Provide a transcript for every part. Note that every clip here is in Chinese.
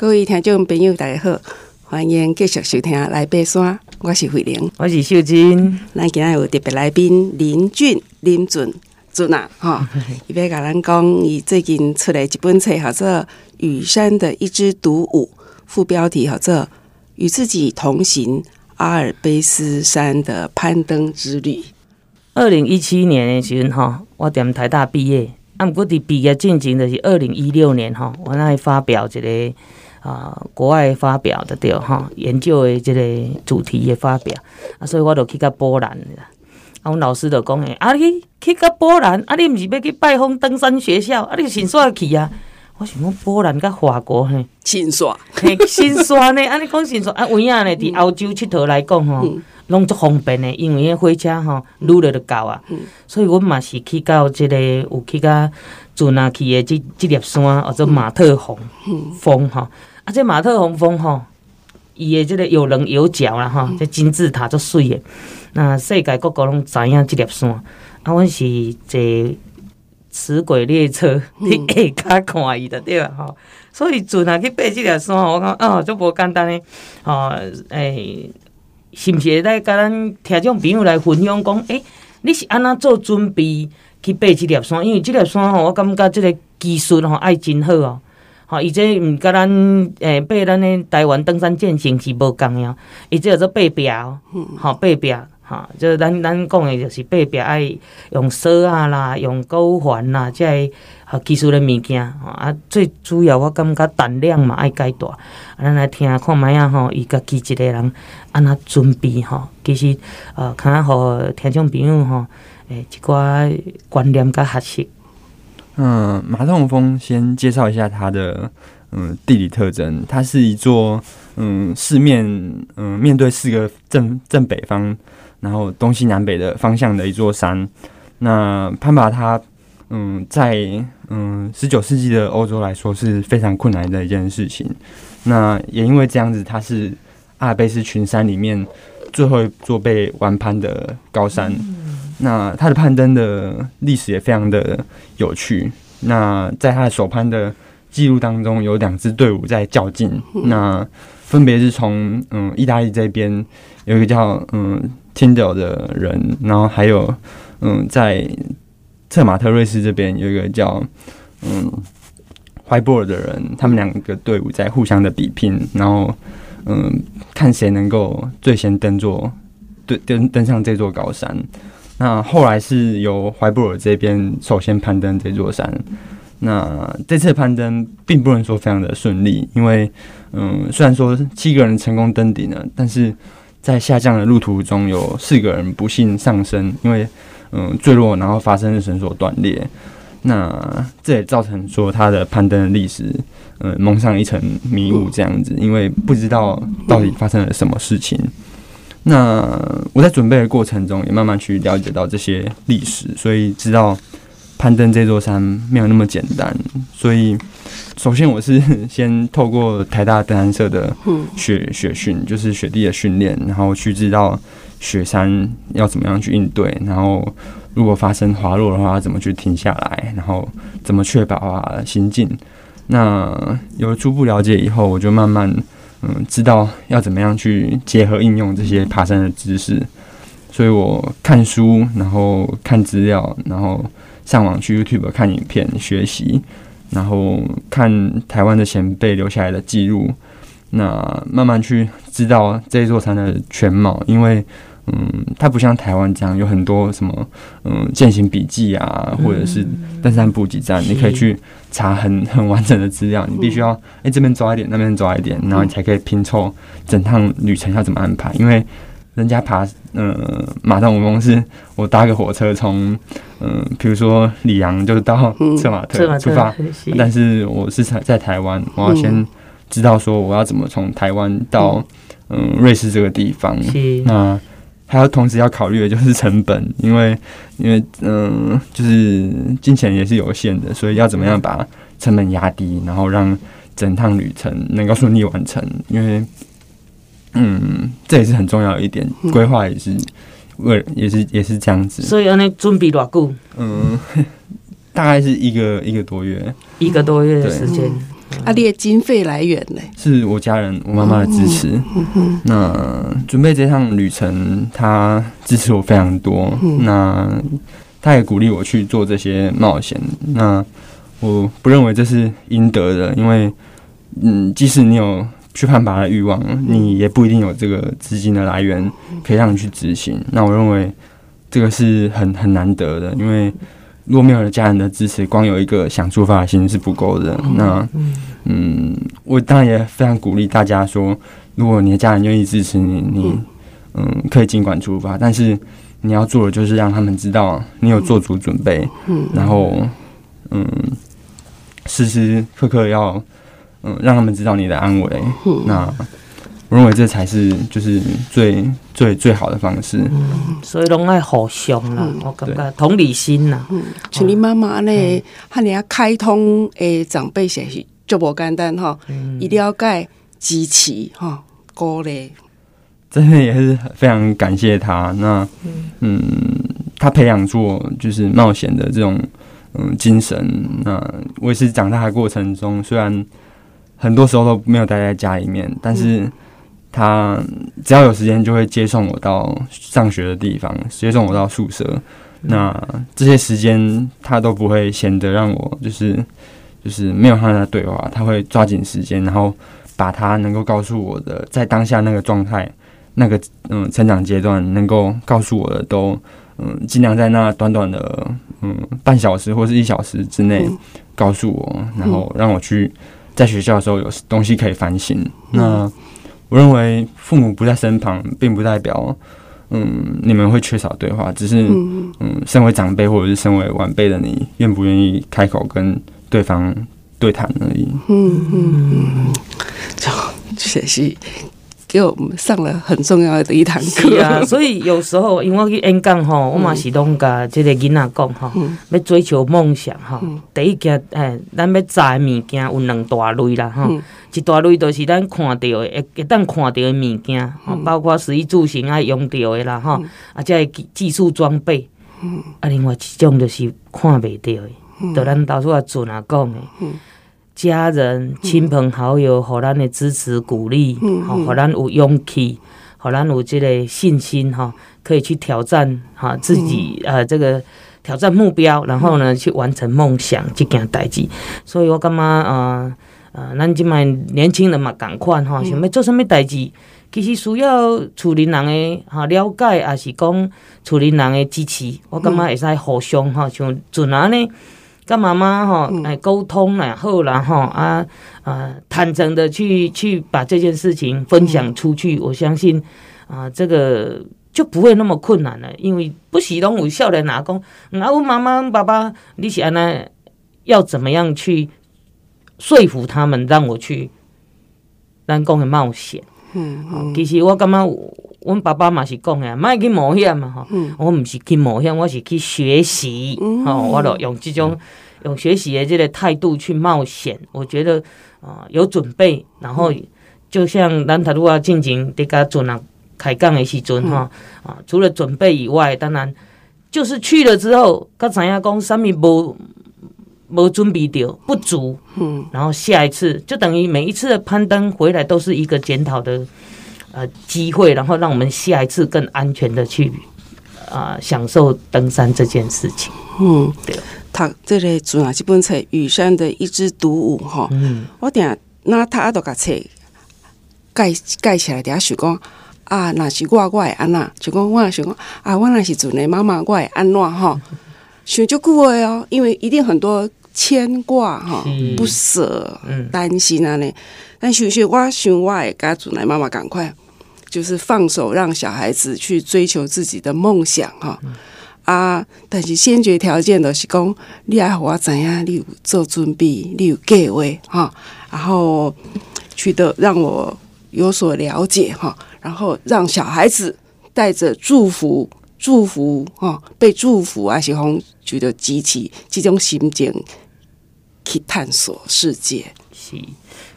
各位听众朋友，大家好，欢迎继续收听《来爬山》，我是慧玲，我是秀珍。咱今日有特别来宾林俊林俊俊啊，哈，伊要甲咱讲，伊最近出来一本册，叫做《雨山的一支独舞》，副标题叫做《与自己同行：阿尔卑斯山的攀登之旅》。二零一七年的时阵，哈，我踮台大毕业，啊，毋过伫毕业进程就是二零一六年，哈，我那发表一个。啊，国外发表的对哈，研究的这个主题的发表啊，所以我就去到波兰啦啊，阮老师就讲诶，啊你去到波兰，啊你毋是要去拜访登山学校，啊你先煞去啊？我想讲波兰甲法国嘿，新刷嘿，先煞呢？啊你讲新刷啊？有影呢？伫欧洲佚佗来讲吼，拢足方便的，因为迄火车吼，愈来愈高啊。所以阮嘛是去到这个有去到准啊去的这这粒山，或者马特洪峰哈。啊，这马特洪峰吼，伊的这个有棱有角啦吼，这金字塔足水的。那世界各国拢知影这粒山，啊，阮是坐磁轨列车去下骹看伊的对吧？吼，所以船啊去爬这粒山，我讲哦，足无简单诶吼，诶、欸，是毋是会来甲咱听众朋友来分享讲，诶、欸，你是安怎做准备去爬这粒山？因为这粒山吼，我感觉这个技术吼爱真好哦。吼，伊这毋甲咱诶爬咱诶台湾登山健行是无共样，伊这叫做爬壁哦，吼爬壁，吼，就咱咱讲诶就是爬壁爱用绳啊啦，用钩环啦，即个技术诶物件，吼啊，最主要我感觉胆量嘛爱加大，咱来听看觅啊吼，伊家己一个人安那准备吼，其实呃，较互听众朋友吼，诶一寡观念甲学习。嗯，马特洪峰先介绍一下它的嗯地理特征。它是一座嗯四面嗯面对四个正正北方，然后东西南北的方向的一座山。那攀爬它嗯在嗯十九世纪的欧洲来说是非常困难的一件事情。那也因为这样子，它是阿尔卑斯群山里面最后一座被完攀的高山。那他的攀登的历史也非常的有趣。那在他的首攀的记录当中，有两支队伍在较劲。那分别是从嗯意大利这边有一个叫嗯 Tyndall 的人，然后还有嗯在策马特瑞斯这边有一个叫嗯 Whiteboard 的人，他们两个队伍在互相的比拼，然后嗯看谁能够最先登座，对登登上这座高山。那后来是由怀布尔这边首先攀登这座山。那这次攀登并不能说非常的顺利，因为嗯，虽然说七个人成功登顶了，但是在下降的路途中有四个人不幸丧生，因为嗯坠落，然后发生了绳索断裂。那这也造成说他的攀登的历史嗯蒙上一层迷雾这样子，因为不知道到底发生了什么事情。那我在准备的过程中，也慢慢去了解到这些历史，所以知道攀登这座山没有那么简单。所以，首先我是先透过台大登山社的雪雪训，就是雪地的训练，然后去知道雪山要怎么样去应对，然后如果发生滑落的话，怎么去停下来，然后怎么确保啊行进。那有了初步了解以后，我就慢慢。嗯，知道要怎么样去结合应用这些爬山的知识，所以我看书，然后看资料，然后上网去 YouTube 看影片学习，然后看台湾的前辈留下来的记录，那慢慢去知道这座山的全貌，因为。嗯，它不像台湾这样有很多什么嗯践行笔记啊，或者是登山补给站，嗯、你可以去查很 很完整的资料。你必须要哎、欸、这边抓一点，那边抓一点，然后你才可以拼凑整趟旅程要怎么安排。因为人家爬嗯马特五峰是我搭个火车从嗯比如说里昂就到策马特出发，但是我是在在台湾，我要先知道说我要怎么从台湾到嗯瑞士这个地方，那。还要同时要考虑的就是成本，因为因为嗯、呃，就是金钱也是有限的，所以要怎么样把成本压低，然后让整趟旅程能够顺利完成。因为嗯，这也是很重要的一点，规划也是为也是也是这样子。所以要你准备多久？嗯，大概是一个一个多月，一个多月的时间。啊，你的经费来源呢？是我家人，我妈妈的支持。嗯嗯、那准备这趟旅程，她支持我非常多。嗯、那她也鼓励我去做这些冒险。那我不认为这是应得的，因为嗯，即使你有去攀爬的欲望，你也不一定有这个资金的来源可以让你去执行。那我认为这个是很很难得的，因为。如果没有了家人的支持，光有一个想出发的心是不够的。那，嗯，我当然也非常鼓励大家说，如果你的家人愿意支持你，你，嗯，可以尽管出发。但是你要做的就是让他们知道你有做足准备，然后，嗯，时时刻刻要，嗯，让他们知道你的安危。那。我认为这才是就是最最最好的方式，嗯、所以拢爱互相啦，嗯、我感觉同理心啦。嗯，像你妈妈呢，和人家开通诶长辈学习就不简单哈，一定要盖支持哈，鼓励。真的也是非常感谢他。那嗯，他培养出我就是冒险的这种嗯精神。那我也是长大的过程中，虽然很多时候都没有待在家里面，但是。嗯他只要有时间就会接送我到上学的地方，接送我到宿舍。那这些时间他都不会闲得让我就是就是没有和他对话，他会抓紧时间，然后把他能够告诉我的，在当下那个状态、那个嗯成长阶段能够告诉我的都，都嗯尽量在那短短的嗯半小时或是一小时之内告诉我，然后让我去在学校的时候有东西可以反省。那我认为父母不在身旁，并不代表，嗯，你们会缺少对话，只是，嗯，身为长辈或者是身为晚辈的你，愿不愿意开口跟对方对谈而已。嗯嗯嗯，就学习。给我们上了很重要的一堂课。啊！所以有时候，因为我去演讲吼，我嘛是拢甲即个囡仔讲吼，要追求梦想吼，第一件诶，咱要赚的物件有两大类啦吼，一大类就是咱看到的，会会当看到的物件，包括食衣住行爱用到的啦吼，啊，这技技术装备，啊，另外一种就是看袂到的，就咱当初阿准阿讲的。家人、亲朋好友，互咱的支持、鼓励，好、嗯，互咱有勇气，互咱有这个信心，哈，可以去挑战，哈，自己，呃，这个挑战目标，然后呢，去完成梦想这件代志。所以我感觉，呃，呃，咱即卖年轻人嘛，共款，哈，想要做什么代志，其实需要厝里人的哈了解，也是讲厝里人的支持。我感觉会使互相，哈，像阵安尼。跟妈妈哈来沟通然后然后啊啊坦诚的去去把这件事情分享出去，我相信啊这个就不会那么困难了，因为不喜东有笑的拿工，然后妈妈爸爸你想呢要怎么样去说服他们让我去让工的冒险？嗯，嗯。其实我感觉阮爸爸嘛是讲的，莫去冒险嘛，吼、嗯，我毋是去冒险，我是去学习，吼、嗯。哦，我就用这种用学习的这个态度去冒险。我觉得啊、呃，有准备，然后就像咱头拄啊进前伫甲阵啊开讲的时阵，啊，除了准备以外，当然就是去了之后，甲知影讲啥物无无准备到不足，嗯，然后下一次就等于每一次的攀登回来都是一个检讨的。呃，机会，然后让我们下一次更安全的去啊、呃、享受登山这件事情。嗯，对。读这个主要这本册《雨山的一枝独舞》哈，嗯，我定那他阿多个册盖盖起来，底下想讲啊，那是我我会安那，就讲我想讲啊，我那是阵的妈妈我会安怎哈，想就久的哦，因为一定很多牵挂哈，不舍，嗯，担心啊呢。但想想我想我会甲阵的妈妈赶快。就是放手让小孩子去追求自己的梦想哈啊！但是先决条件的是讲，你要我怎样，你有做准备，你有计划哈，然后取得让我有所了解哈，然后让小孩子带着祝福、祝福哈，被祝福啊，喜欢觉得激起这种心情去探索世界。是，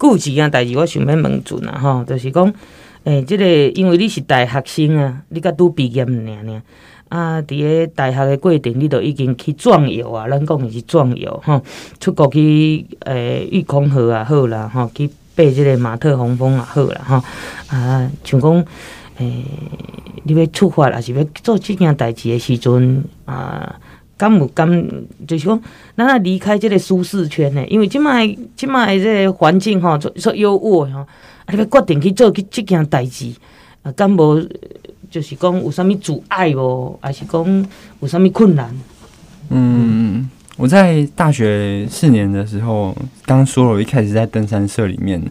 有一件代志我想要问阵啊哈，就是讲。诶、即、这个因为你是大学生啊，你甲拄毕业尔尔，啊，伫个大学的过程，你都已经去壮游啊，咱讲是壮游吼，出国去诶，玉空河也好啦，吼，去爬即个马特洪峰也好啦，吼，啊，像讲诶、欸，你要出发，还是要做即件代志的时阵啊，敢有敢，就是讲，咱啊离开即个舒适圈呢？因为即摆即摆即个环境吼，说优渥吼，啊，你要决定去做去即件代志，啊，敢无？就是讲有啥物阻碍无，还是讲有啥物困难？嗯，我在大学四年的时候，刚说了，我一开始在登山社里面。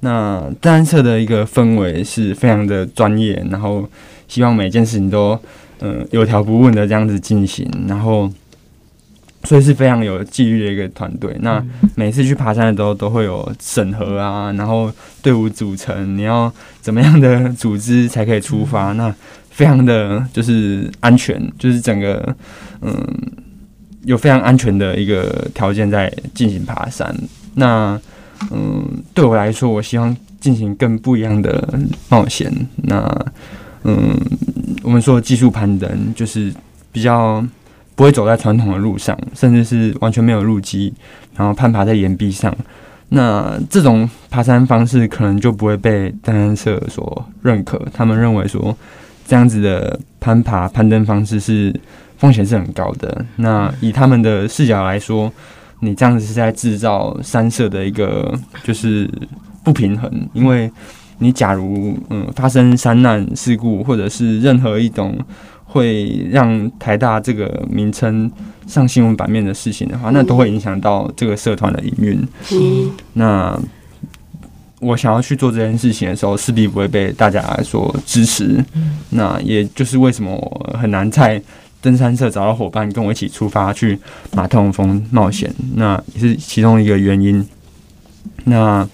那登山社的一个氛围是非常的专业，然后希望每件事情都嗯有条不紊的这样子进行，然后。所以是非常有纪律的一个团队。那每次去爬山的时候，都会有审核啊，然后队伍组成，你要怎么样的组织才可以出发？那非常的就是安全，就是整个嗯有非常安全的一个条件在进行爬山。那嗯对我来说，我希望进行更不一样的冒险。那嗯我我们说技术攀登就是比较。不会走在传统的路上，甚至是完全没有路基，然后攀爬在岩壁上。那这种爬山方式可能就不会被登山社所认可。他们认为说，这样子的攀爬攀登方式是风险是很高的。那以他们的视角来说，你这样子是在制造山社的一个就是不平衡，因为你假如嗯发生山难事故，或者是任何一种。会让台大这个名称上新闻版面的事情的话，那都会影响到这个社团的营运。嗯，那我想要去做这件事情的时候，势必不会被大家所支持。那也就是为什么我很难在登山社找到伙伴跟我一起出发去马特洪峰冒险，那也是其中一个原因。那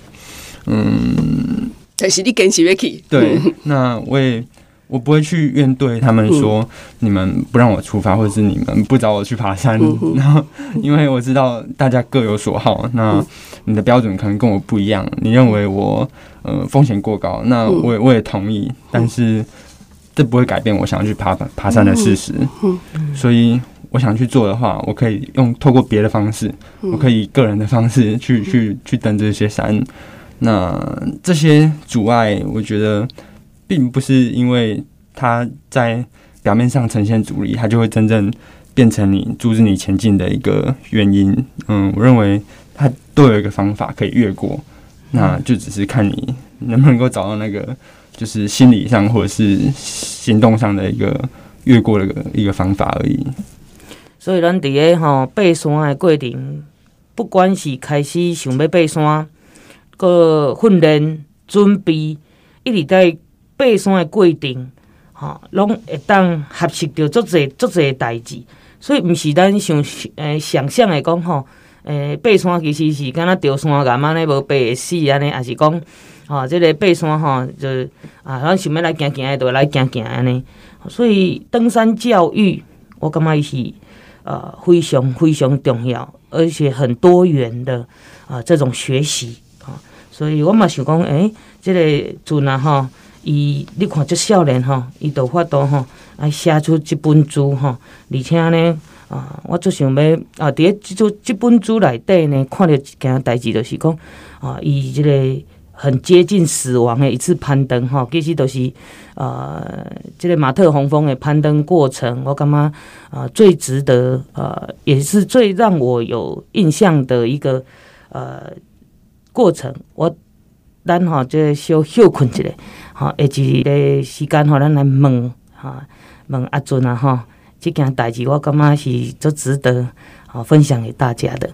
嗯，但是你坚持要去。对，那我也。我不会去怨怼他们说你们不让我出发，或者是你们不找我去爬山。然后，因为我知道大家各有所好，那你的标准可能跟我不一样。你认为我呃风险过高，那我也我也同意，但是这不会改变我想要去爬爬山的事实。所以我想去做的话，我可以用透过别的方式，我可以以个人的方式去去去登这些山。那这些阻碍，我觉得。并不是因为它在表面上呈现阻力，它就会真正变成你阻止你前进的一个原因。嗯，我认为它都有一个方法可以越过，那就只是看你能不能够找到那个，就是心理上或者是行动上的一个越过的一个一个方法而已。所以，咱伫个吼爬山的过程，不管是开始想要爬山，个训练准备，一直在。爬山的过程，吼，拢会当学习到足侪足侪代志，所以毋是咱想诶想象的讲吼，诶爬山其实是敢若着山岩安尼无爬会死安尼，还是讲，吼，即个爬山吼就啊，咱想要来行行诶，就来行行安尼。所以登山教育，我感觉伊是呃非常非常重要，而且很多元的啊这种学习，所以我嘛想讲，诶、即、这个阵啊吼。伊，你看这少年吼，伊都法度吼，啊写出即本书吼，而且呢，啊，我最想要啊，伫个这这本书内底呢，看到一件代志，就是讲啊，伊这个很接近死亡的一次攀登吼，其实都是啊，这个马特洪峰的攀登过程，我感觉啊，最值得啊，也是最让我有印象的一个呃过程，我。咱吼，就小休困一下，吼，下一个时间吼，咱来问，吼，问阿尊啊，吼，即件代志，我感觉是足值得，吼，分享给大家的。